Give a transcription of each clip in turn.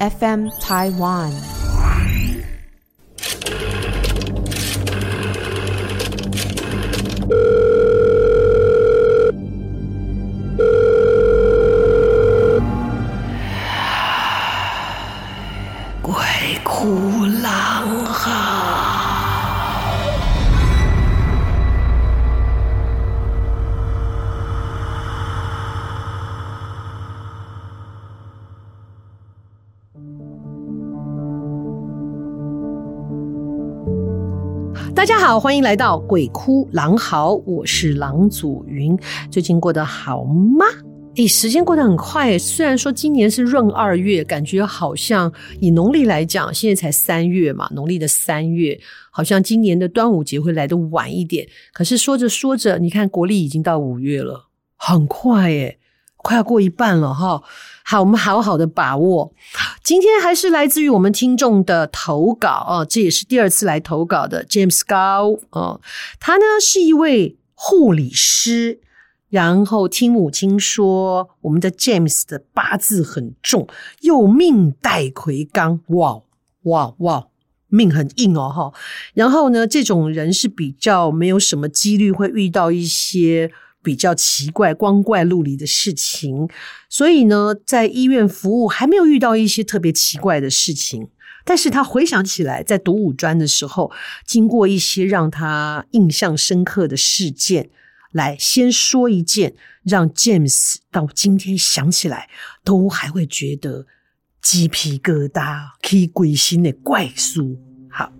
FM Taiwan。大家好，欢迎来到鬼哭狼嚎，我是郎祖云。最近过得好吗？诶，时间过得很快。虽然说今年是闰二月，感觉好像以农历来讲，现在才三月嘛，农历的三月，好像今年的端午节会来得晚一点。可是说着说着，你看国历已经到五月了，很快诶，快要过一半了哈。好，我们好好的把握。今天还是来自于我们听众的投稿啊，这也是第二次来投稿的 James Gao 啊，他呢是一位护理师，然后听母亲说，我们的 James 的八字很重，又命带魁罡，哇哇哇，命很硬哦哈。然后呢，这种人是比较没有什么几率会遇到一些。比较奇怪、光怪陆离的事情，所以呢，在医院服务还没有遇到一些特别奇怪的事情。但是他回想起来，在读五专的时候，经过一些让他印象深刻的事件，来先说一件，让 James 到今天想起来都还会觉得鸡皮疙瘩、起鬼心的怪书。好，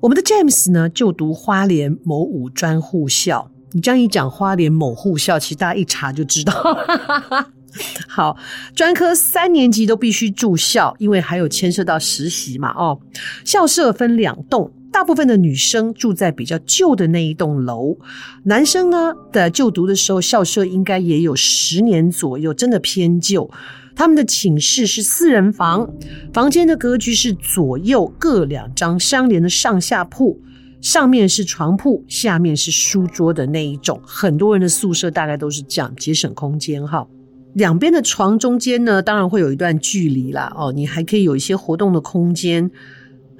我们的 James 呢，就读花莲某五专护校。你这样一讲，花莲某护校，其实大家一查就知道。好，专科三年级都必须住校，因为还有牵涉到实习嘛。哦，校舍分两栋，大部分的女生住在比较旧的那一栋楼，男生呢的就读的时候，校舍应该也有十年左右，真的偏旧。他们的寝室是四人房，房间的格局是左右各两张相连的上下铺。上面是床铺，下面是书桌的那一种。很多人的宿舍大概都是这样，节省空间哈。两边的床中间呢，当然会有一段距离啦。哦，你还可以有一些活动的空间。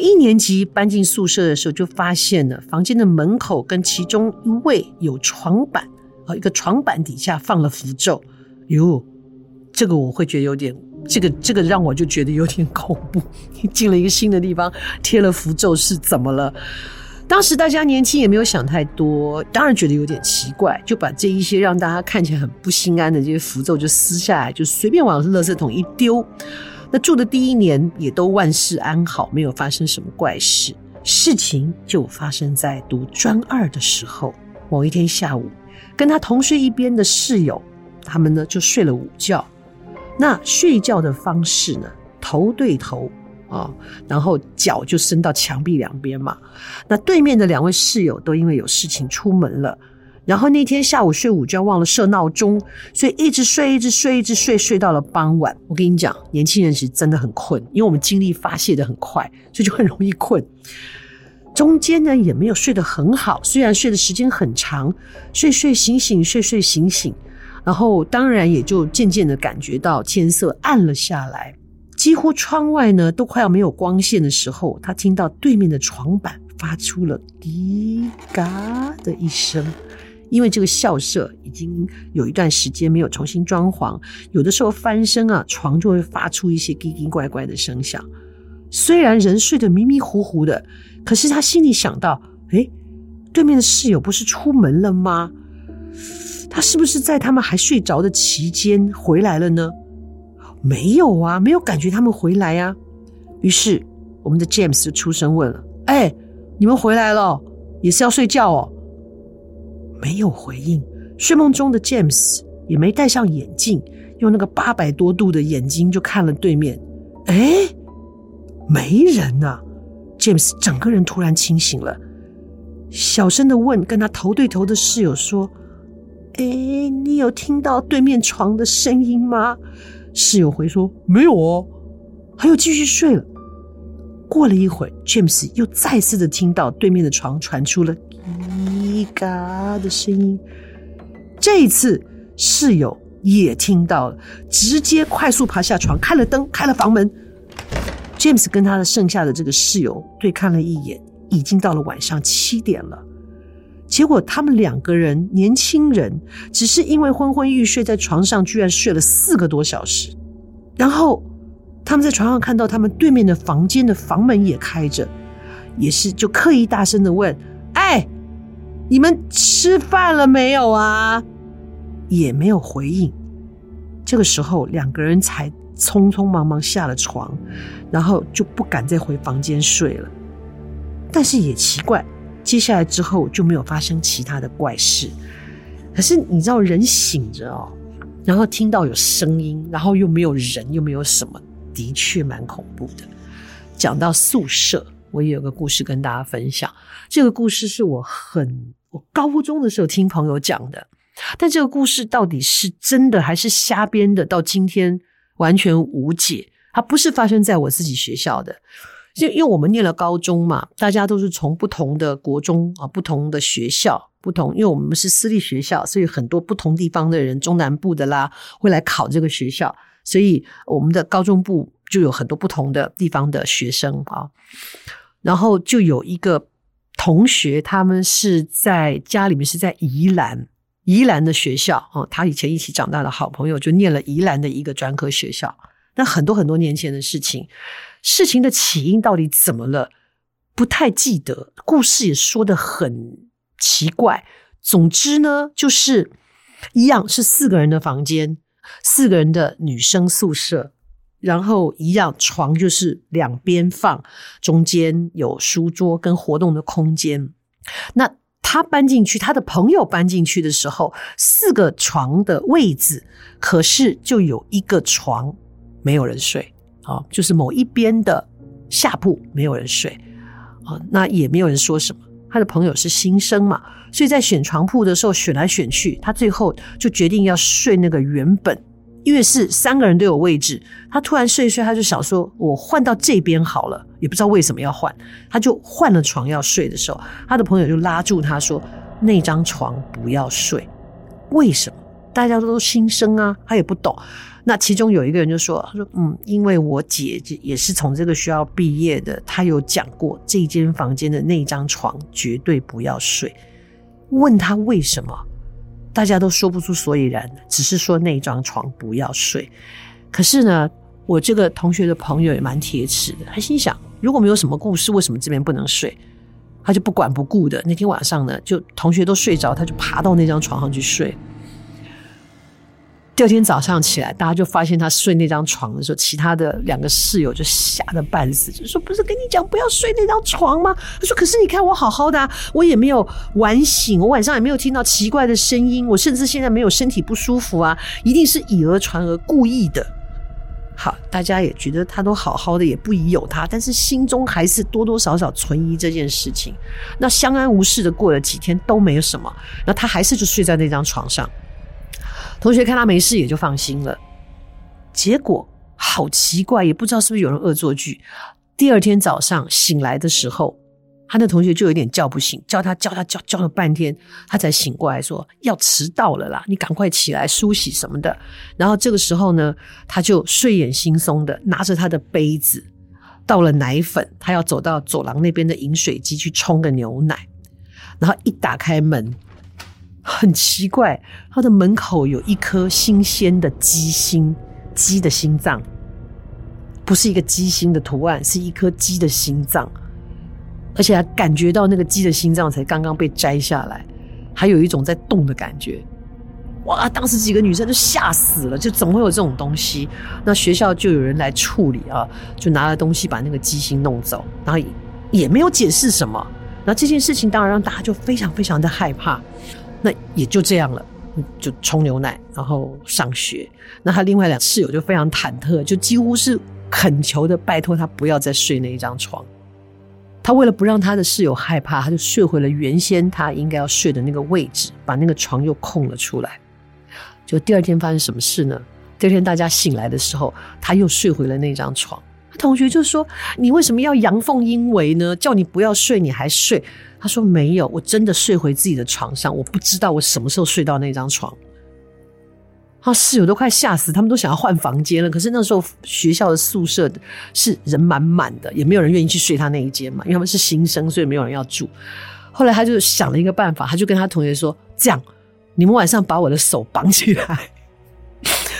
一年级搬进宿舍的时候，就发现了房间的门口跟其中一位有床板，啊，一个床板底下放了符咒。哟，这个我会觉得有点，这个这个让我就觉得有点恐怖。你进了一个新的地方，贴了符咒是怎么了？当时大家年轻也没有想太多，当然觉得有点奇怪，就把这一些让大家看起来很不心安的这些符咒就撕下来，就随便往垃圾桶一丢。那住的第一年也都万事安好，没有发生什么怪事。事情就发生在读专二的时候，某一天下午，跟他同睡一边的室友，他们呢就睡了午觉。那睡觉的方式呢，头对头。啊、然后脚就伸到墙壁两边嘛。那对面的两位室友都因为有事情出门了，然后那天下午睡午觉忘了设闹钟，所以一直睡，一直睡，一直睡，睡到了傍晚。我跟你讲，年轻人是真的很困，因为我们精力发泄的很快，所以就很容易困。中间呢也没有睡得很好，虽然睡的时间很长，睡睡醒醒，睡睡醒醒，然后当然也就渐渐的感觉到天色暗了下来。几乎窗外呢都快要没有光线的时候，他听到对面的床板发出了滴嘎的一声。因为这个校舍已经有一段时间没有重新装潢，有的时候翻身啊，床就会发出一些奇奇怪怪的声响。虽然人睡得迷迷糊糊的，可是他心里想到：诶，对面的室友不是出门了吗？他是不是在他们还睡着的期间回来了呢？没有啊，没有感觉他们回来呀、啊。于是我们的 James 就出声问了：“哎，你们回来了，也是要睡觉哦？”没有回应。睡梦中的 James 也没戴上眼镜，用那个八百多度的眼睛就看了对面。哎，没人啊！James 整个人突然清醒了，小声的问跟他头对头的室友说：“哎，你有听到对面床的声音吗？”室友回说：“没有哦。”还有继续睡了。过了一会儿，James 又再次的听到对面的床传出了“叽嘎”的声音。这一次，室友也听到了，直接快速爬下床，开了灯，开了房门。James 跟他的剩下的这个室友对看了一眼，已经到了晚上七点了。结果他们两个人年轻人，只是因为昏昏欲睡，在床上居然睡了四个多小时。然后他们在床上看到他们对面的房间的房门也开着，也是就刻意大声的问：“哎，你们吃饭了没有啊？”也没有回应。这个时候两个人才匆匆忙忙下了床，然后就不敢再回房间睡了。但是也奇怪。接下来之后就没有发生其他的怪事，可是你知道人醒着哦，然后听到有声音，然后又没有人，又没有什么，的确蛮恐怖的。讲到宿舍，我也有个故事跟大家分享。这个故事是我很我高中的时候听朋友讲的，但这个故事到底是真的还是瞎编的，到今天完全无解。它不是发生在我自己学校的。就因为我们念了高中嘛，大家都是从不同的国中啊、不同的学校、不同，因为我们是私立学校，所以很多不同地方的人，中南部的啦，会来考这个学校，所以我们的高中部就有很多不同的地方的学生啊。然后就有一个同学，他们是在家里面是在宜兰，宜兰的学校啊，他以前一起长大的好朋友，就念了宜兰的一个专科学校。那很多很多年前的事情。事情的起因到底怎么了？不太记得，故事也说得很奇怪。总之呢，就是一样是四个人的房间，四个人的女生宿舍，然后一样床就是两边放，中间有书桌跟活动的空间。那他搬进去，他的朋友搬进去的时候，四个床的位置，可是就有一个床没有人睡。哦，就是某一边的下铺没有人睡，哦，那也没有人说什么。他的朋友是新生嘛，所以在选床铺的时候选来选去，他最后就决定要睡那个原本，因为是三个人都有位置。他突然睡一睡，他就想说：“我换到这边好了。”也不知道为什么要换，他就换了床要睡的时候，他的朋友就拉住他说：“那张床不要睡。”为什么？大家都新生啊，他也不懂。那其中有一个人就说：“他说，嗯，因为我姐姐也是从这个学校毕业的，她有讲过这间房间的那张床绝对不要睡。问他为什么，大家都说不出所以然，只是说那张床不要睡。可是呢，我这个同学的朋友也蛮铁齿的，他心想，如果没有什么故事，为什么这边不能睡？他就不管不顾的，那天晚上呢，就同学都睡着，他就爬到那张床上去睡。”第二天早上起来，大家就发现他睡那张床的时候，其他的两个室友就吓得半死，就说：“不是跟你讲不要睡那张床吗？”他说：“可是你看我好好的啊，我也没有晚醒，我晚上也没有听到奇怪的声音，我甚至现在没有身体不舒服啊，一定是以讹传讹，故意的。”好，大家也觉得他都好好的，也不疑有他，但是心中还是多多少少存疑这件事情。那相安无事的过了几天都没有什么，那他还是就睡在那张床上。同学看他没事，也就放心了。结果好奇怪，也不知道是不是有人恶作剧。第二天早上醒来的时候，他的同学就有点叫不醒，叫他叫他叫叫了半天，他才醒过来，说要迟到了啦，你赶快起来梳洗什么的。然后这个时候呢，他就睡眼惺忪的拿着他的杯子，倒了奶粉，他要走到走廊那边的饮水机去冲个牛奶，然后一打开门。很奇怪，他的门口有一颗新鲜的鸡心，鸡的心脏，不是一个鸡心的图案，是一颗鸡的心脏，而且还感觉到那个鸡的心脏才刚刚被摘下来，还有一种在动的感觉。哇！当时几个女生都吓死了，就怎么会有这种东西？那学校就有人来处理啊，就拿了东西把那个鸡心弄走，然后也，也没有解释什么。那这件事情当然让大家就非常非常的害怕。那也就这样了，就冲牛奶，然后上学。那他另外两室友就非常忐忑，就几乎是恳求的拜托他不要再睡那一张床。他为了不让他的室友害怕，他就睡回了原先他应该要睡的那个位置，把那个床又空了出来。就第二天发生什么事呢？第二天大家醒来的时候，他又睡回了那张床。同学就说：“你为什么要阳奉阴违呢？叫你不要睡，你还睡。”他说：“没有，我真的睡回自己的床上。我不知道我什么时候睡到那张床。”他室友都快吓死，他们都想要换房间了。可是那时候学校的宿舍是人满满的，也没有人愿意去睡他那一间嘛，因为他们是新生，所以没有人要住。后来他就想了一个办法，他就跟他同学说：“这样，你们晚上把我的手绑起来。”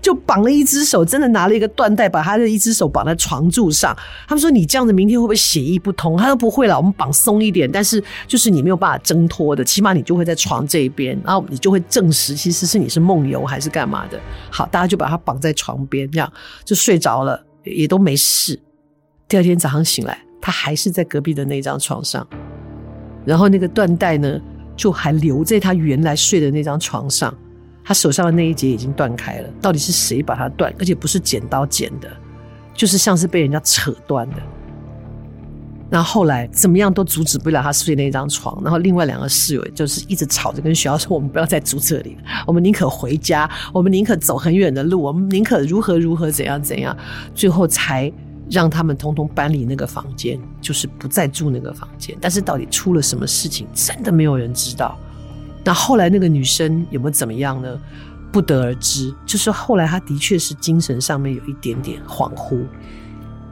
就绑了一只手，真的拿了一个缎带把他的一只手绑在床柱上。他们说：“你这样子明天会不会血液不通？”他说：“不会了，我们绑松一点，但是就是你没有办法挣脱的，起码你就会在床这一边，然后你就会证实其实是你是梦游还是干嘛的。”好，大家就把他绑在床边，这样就睡着了，也都没事。第二天早上醒来，他还是在隔壁的那张床上，然后那个缎带呢，就还留在他原来睡的那张床上。他手上的那一节已经断开了，到底是谁把它断？而且不是剪刀剪的，就是像是被人家扯断的。然后来怎么样都阻止不了他睡那张床。然后另外两个室友就是一直吵着跟学校说：“我们不要再住这里，我们宁可回家，我们宁可走很远的路，我们宁可如何如何怎样怎样。”最后才让他们通通搬离那个房间，就是不再住那个房间。但是到底出了什么事情，真的没有人知道。那后来那个女生有没有怎么样呢？不得而知。就是后来她的确是精神上面有一点点恍惚。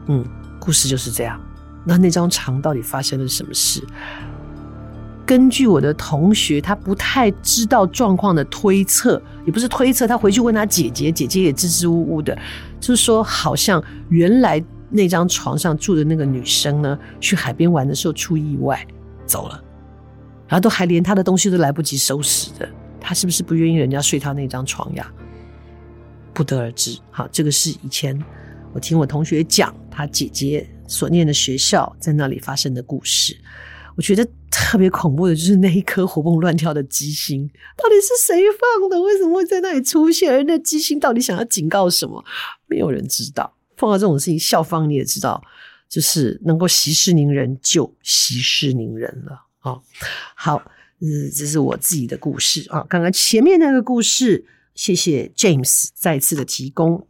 嗯，故事就是这样。那那张床到底发生了什么事？根据我的同学，他不太知道状况的推测，也不是推测，他回去问他姐姐，姐姐也支支吾吾的，就是说好像原来那张床上住的那个女生呢，去海边玩的时候出意外走了。然后都还连他的东西都来不及收拾的，他是不是不愿意人家睡他那张床呀？不得而知。好，这个是以前我听我同学讲他姐姐所念的学校在那里发生的故事。我觉得特别恐怖的就是那一颗活蹦乱跳的鸡心，到底是谁放的？为什么会在那里出现？而那鸡心到底想要警告什么？没有人知道。碰到这种事情，校方你也知道，就是能够息事宁人就息事宁人了。哦，好，嗯，这是我自己的故事啊。刚刚前面那个故事，谢谢 James 再次的提供。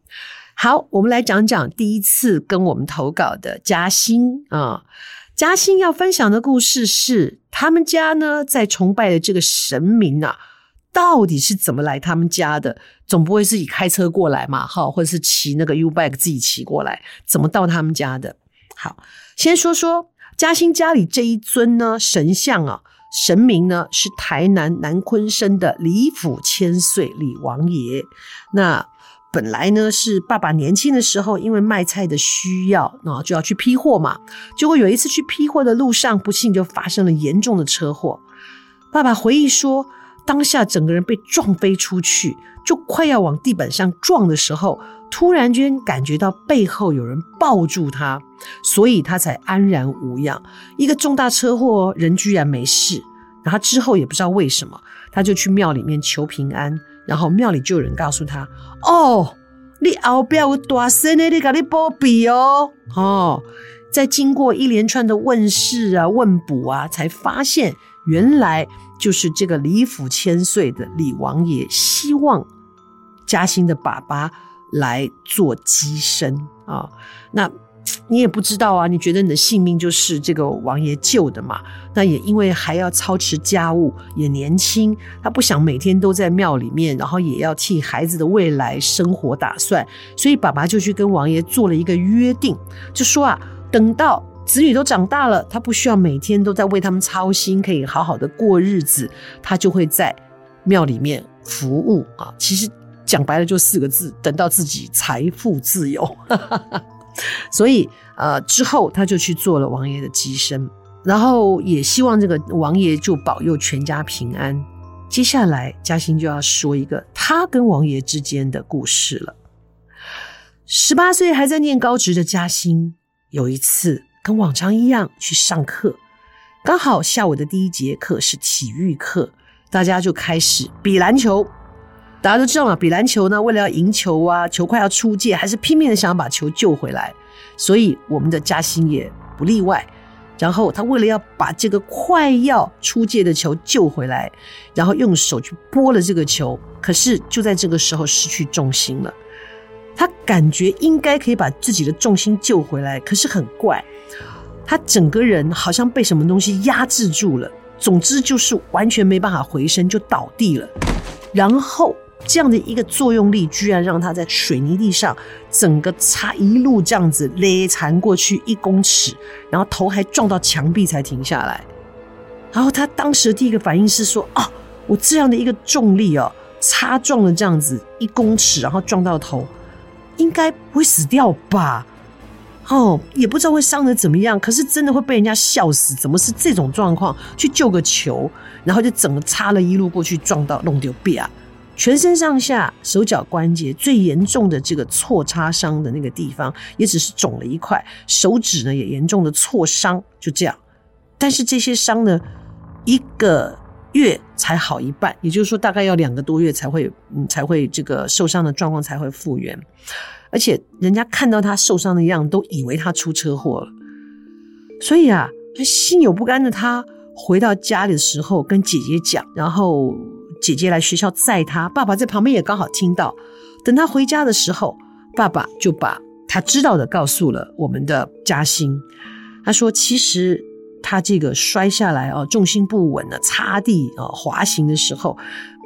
好，我们来讲讲第一次跟我们投稿的嘉欣啊。嘉欣要分享的故事是，他们家呢在崇拜的这个神明啊，到底是怎么来他们家的？总不会自己开车过来嘛，哈，或者是骑那个 U-bike 自己骑过来，怎么到他们家的？好，先说说。嘉兴家里这一尊呢神像啊，神明呢是台南南昆生的李府千岁李王爷。那本来呢是爸爸年轻的时候，因为卖菜的需要，那就要去批货嘛。结果有一次去批货的路上，不幸就发生了严重的车祸。爸爸回忆说，当下整个人被撞飞出去，就快要往地板上撞的时候。突然间感觉到背后有人抱住他，所以他才安然无恙。一个重大车祸，人居然没事。然后之后也不知道为什么，他就去庙里面求平安。然后庙里就有人告诉他：“哦，你后边有大神的，你给你保庇哦。”哦，在经过一连串的问事啊、问卜啊，才发现原来就是这个李府千岁的李王爷希望嘉兴的爸爸。来做乩身啊，那你也不知道啊，你觉得你的性命就是这个王爷救的嘛？那也因为还要操持家务，也年轻，他不想每天都在庙里面，然后也要替孩子的未来生活打算，所以爸爸就去跟王爷做了一个约定，就说啊，等到子女都长大了，他不需要每天都在为他们操心，可以好好的过日子，他就会在庙里面服务啊。其实。讲白了就四个字：等到自己财富自由。所以，呃，之后他就去做了王爷的乩身，然后也希望这个王爷就保佑全家平安。接下来，嘉兴就要说一个他跟王爷之间的故事了。十八岁还在念高职的嘉兴，有一次跟往常一样去上课，刚好下午的第一节课是体育课，大家就开始比篮球。大家都知道嘛，比篮球呢，为了要赢球啊，球快要出界，还是拼命的想要把球救回来。所以我们的嘉欣也不例外。然后他为了要把这个快要出界的球救回来，然后用手去拨了这个球，可是就在这个时候失去重心了。他感觉应该可以把自己的重心救回来，可是很怪，他整个人好像被什么东西压制住了。总之就是完全没办法回身，就倒地了。然后。这样的一个作用力，居然让他在水泥地上整个擦一路这样子勒残过去一公尺，然后头还撞到墙壁才停下来。然后他当时的第一个反应是说：“啊，我这样的一个重力哦，擦撞了这样子一公尺，然后撞到头，应该不会死掉吧？哦，也不知道会伤得怎么样。可是真的会被人家笑死，怎么是这种状况？去救个球，然后就整个擦了一路过去，撞到弄丢壁啊！全身上下、手脚关节最严重的这个挫擦伤的那个地方，也只是肿了一块，手指呢也严重的挫伤，就这样。但是这些伤呢？”一个月才好一半，也就是说，大概要两个多月才会，嗯，才会这个受伤的状况才会复原。而且人家看到他受伤的样子，都以为他出车祸了。所以啊，他心有不甘的他回到家里的时候，跟姐姐讲，然后姐姐来学校载他，爸爸在旁边也刚好听到。等他回家的时候，爸爸就把他知道的告诉了我们的嘉兴。他说：“其实。”他这个摔下来哦，重心不稳的擦地啊，滑行的时候，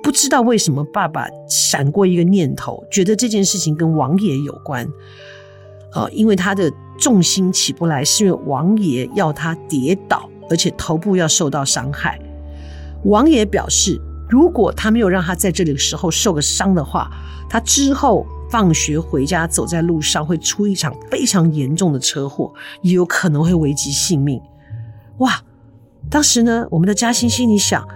不知道为什么爸爸闪过一个念头，觉得这件事情跟王爷有关。呃，因为他的重心起不来，是因为王爷要他跌倒，而且头部要受到伤害。王爷表示，如果他没有让他在这里的时候受个伤的话，他之后放学回家走在路上会出一场非常严重的车祸，也有可能会危及性命。哇！当时呢，我们的嘉欣心里想：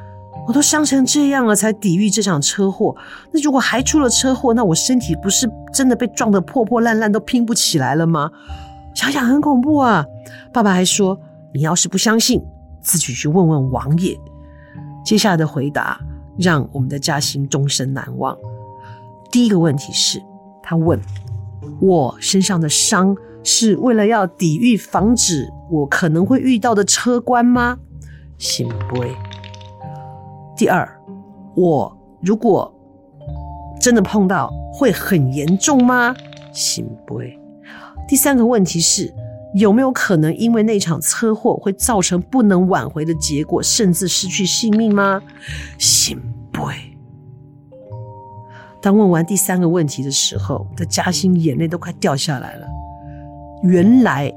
我都伤成这样了，才抵御这场车祸。那如果还出了车祸，那我身体不是真的被撞得破破烂烂，都拼不起来了吗？想想很恐怖啊！爸爸还说：“你要是不相信，自己去问问王爷。”接下来的回答让我们的嘉欣终身难忘。第一个问题是，他问我身上的伤。是为了要抵御、防止我可能会遇到的车关吗？行不？第二，我如果真的碰到，会很严重吗？行不？第三个问题是，有没有可能因为那场车祸会造成不能挽回的结果，甚至失去性命吗？行不？当问完第三个问题的时候，的嘉欣眼泪都快掉下来了。原来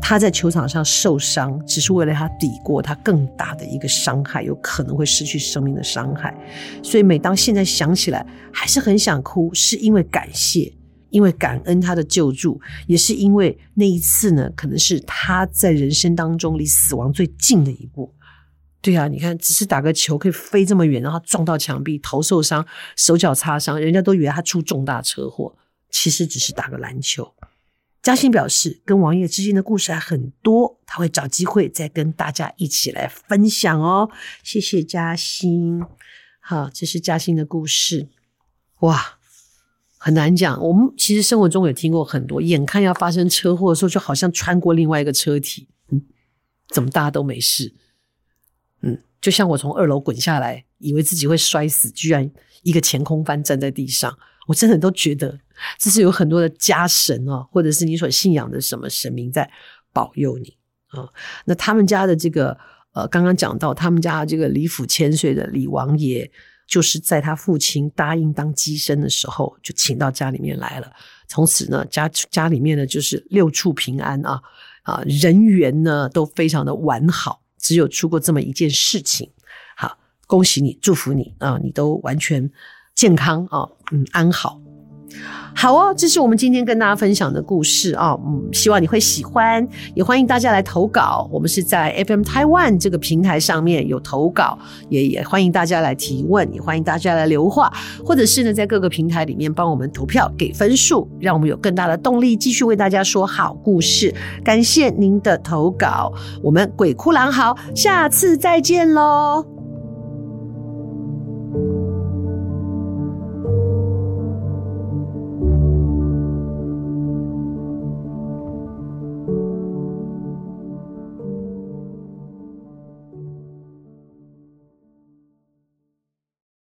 他在球场上受伤，只是为了他抵过他更大的一个伤害，有可能会失去生命的伤害。所以每当现在想起来，还是很想哭，是因为感谢，因为感恩他的救助，也是因为那一次呢，可能是他在人生当中离死亡最近的一步。对啊，你看，只是打个球可以飞这么远，然后撞到墙壁，头受伤，手脚擦伤，人家都以为他出重大车祸，其实只是打个篮球。嘉欣表示，跟王爷之间的故事还很多，他会找机会再跟大家一起来分享哦。谢谢嘉欣，好，这是嘉欣的故事。哇，很难讲。我们其实生活中也听过很多，眼看要发生车祸的时候，就好像穿过另外一个车体，嗯，怎么大家都没事？嗯，就像我从二楼滚下来，以为自己会摔死，居然一个前空翻站在地上。我真的都觉得这是有很多的家神哦，或者是你所信仰的什么神明在保佑你啊。那他们家的这个呃，刚刚讲到他们家这个李府千岁的李王爷，就是在他父亲答应当乩身的时候，就请到家里面来了。从此呢，家家里面呢就是六处平安啊啊，人缘呢都非常的完好，只有出过这么一件事情。恭喜你，祝福你啊，你都完全。健康啊，嗯，安好，好哦，这是我们今天跟大家分享的故事啊，嗯，希望你会喜欢，也欢迎大家来投稿。我们是在 FM Taiwan 这个平台上面有投稿，也也欢迎大家来提问，也欢迎大家来留话，或者是呢，在各个平台里面帮我们投票给分数，让我们有更大的动力继续为大家说好故事。感谢您的投稿，我们鬼哭狼嚎，下次再见喽。